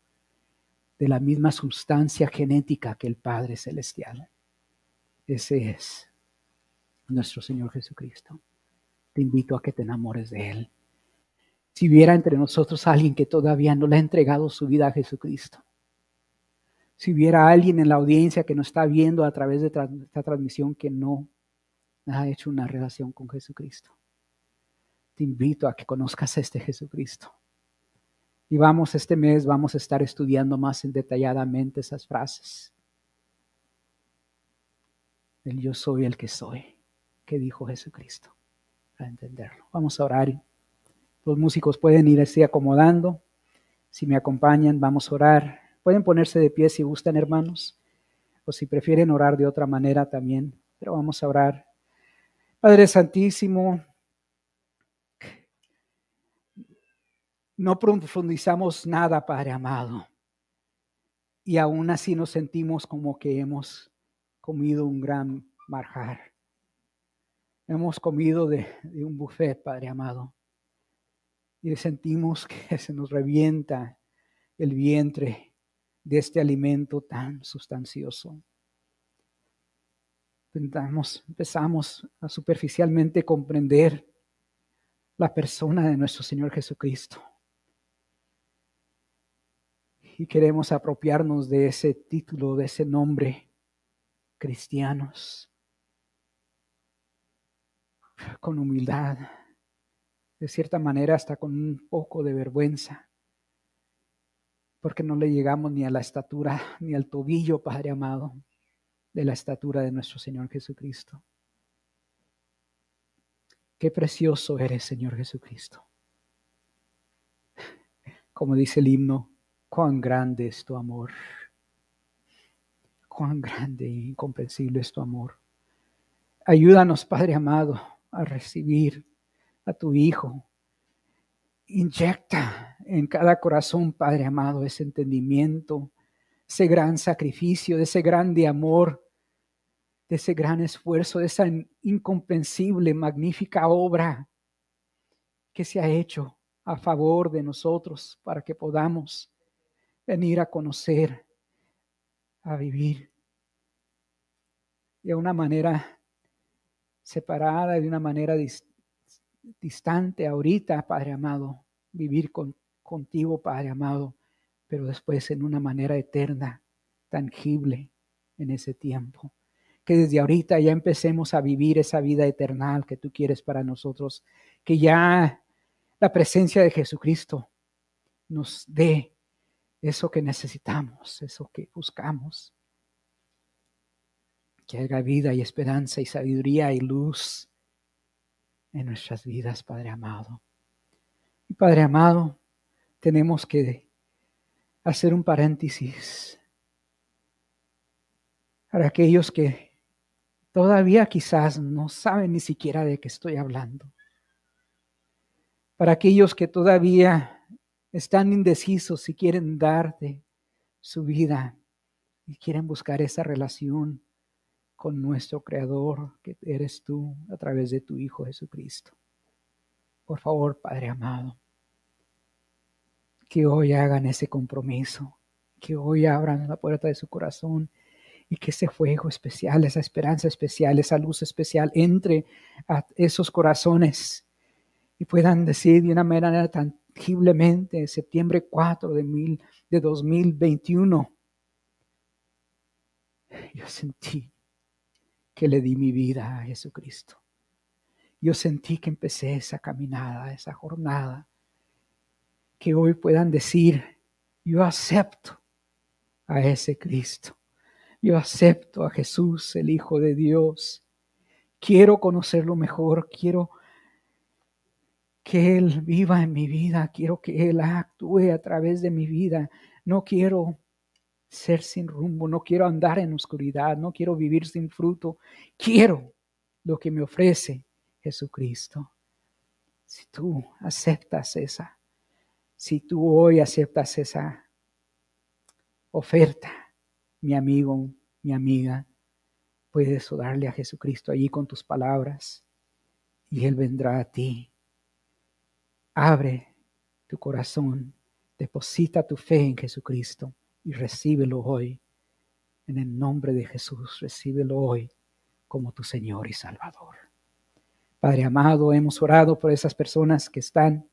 de la misma sustancia genética que el Padre Celestial. Ese es nuestro Señor Jesucristo. Te invito a que te enamores de Él. Si hubiera entre nosotros alguien que todavía no le ha entregado su vida a Jesucristo, si hubiera alguien en la audiencia que nos está viendo a través de esta transmisión que no ha hecho una relación con Jesucristo, te invito a que conozcas a este Jesucristo. Y vamos, este mes vamos a estar estudiando más detalladamente esas frases. El yo soy el que soy, que dijo Jesucristo, para entenderlo. Vamos a orar. Los músicos pueden irse acomodando. Si me acompañan, vamos a orar. Pueden ponerse de pie si gustan, hermanos, o si prefieren orar de otra manera también, pero vamos a orar. Padre Santísimo, no profundizamos nada, Padre amado. Y aún así nos sentimos como que hemos comido un gran marjar. Hemos comido de, de un buffet, Padre amado. Y sentimos que se nos revienta el vientre de este alimento tan sustancioso. Empezamos, empezamos a superficialmente comprender la persona de nuestro Señor Jesucristo. Y queremos apropiarnos de ese título, de ese nombre, cristianos, con humildad, de cierta manera hasta con un poco de vergüenza, porque no le llegamos ni a la estatura, *laughs* ni al tobillo, Padre amado, de la estatura de nuestro Señor Jesucristo. Qué precioso eres, Señor Jesucristo. Como dice el himno, cuán grande es tu amor. Cuán grande e incomprensible es tu amor. Ayúdanos, Padre amado, a recibir a tu Hijo. Inyecta en cada corazón, Padre amado, ese entendimiento, ese gran sacrificio, ese grande amor de ese gran esfuerzo, de esa incomprensible, magnífica obra que se ha hecho a favor de nosotros para que podamos venir a conocer, a vivir de una manera separada, de una manera distante ahorita, Padre amado, vivir con, contigo, Padre amado, pero después en una manera eterna, tangible en ese tiempo que desde ahorita ya empecemos a vivir esa vida eterna que tú quieres para nosotros, que ya la presencia de Jesucristo nos dé eso que necesitamos, eso que buscamos. Que haga vida y esperanza y sabiduría y luz en nuestras vidas, Padre amado. Y Padre amado, tenemos que hacer un paréntesis para aquellos que todavía quizás no saben ni siquiera de qué estoy hablando. Para aquellos que todavía están indecisos si quieren darte su vida y quieren buscar esa relación con nuestro Creador, que eres tú a través de tu Hijo Jesucristo. Por favor, Padre amado, que hoy hagan ese compromiso, que hoy abran la puerta de su corazón y que ese fuego especial, esa esperanza especial, esa luz especial entre a esos corazones y puedan decir de una manera tangiblemente, septiembre 4 de, mil, de 2021, yo sentí que le di mi vida a Jesucristo. Yo sentí que empecé esa caminada, esa jornada, que hoy puedan decir, yo acepto a ese Cristo yo acepto a Jesús, el Hijo de Dios. Quiero conocerlo mejor, quiero que Él viva en mi vida, quiero que Él actúe a través de mi vida. No quiero ser sin rumbo, no quiero andar en oscuridad, no quiero vivir sin fruto. Quiero lo que me ofrece Jesucristo. Si tú aceptas esa, si tú hoy aceptas esa oferta, mi amigo, mi amiga, puedes orarle a Jesucristo allí con tus palabras y Él vendrá a ti. Abre tu corazón, deposita tu fe en Jesucristo y recíbelo hoy. En el nombre de Jesús, recíbelo hoy como tu Señor y Salvador. Padre amado, hemos orado por esas personas que están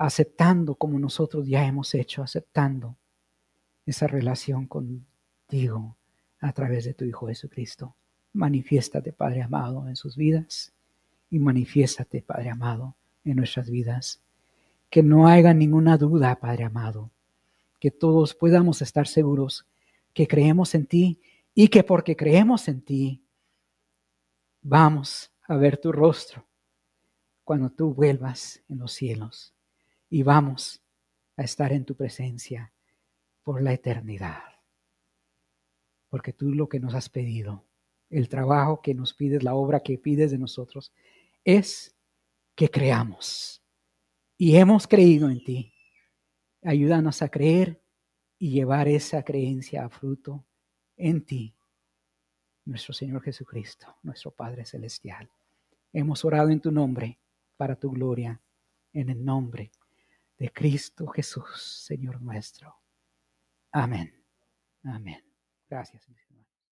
aceptando como nosotros ya hemos hecho, aceptando esa relación contigo a través de tu Hijo Jesucristo. Manifiéstate, Padre amado, en sus vidas y manifiéstate, Padre amado, en nuestras vidas. Que no haya ninguna duda, Padre amado, que todos podamos estar seguros que creemos en ti y que porque creemos en ti, vamos a ver tu rostro cuando tú vuelvas en los cielos y vamos a estar en tu presencia por la eternidad. Porque tú lo que nos has pedido, el trabajo que nos pides, la obra que pides de nosotros, es que creamos y hemos creído en ti. Ayúdanos a creer y llevar esa creencia a fruto en ti, nuestro Señor Jesucristo, nuestro Padre Celestial. Hemos orado en tu nombre para tu gloria, en el nombre de Cristo Jesús, Señor nuestro. Amén. Amén. Gracias.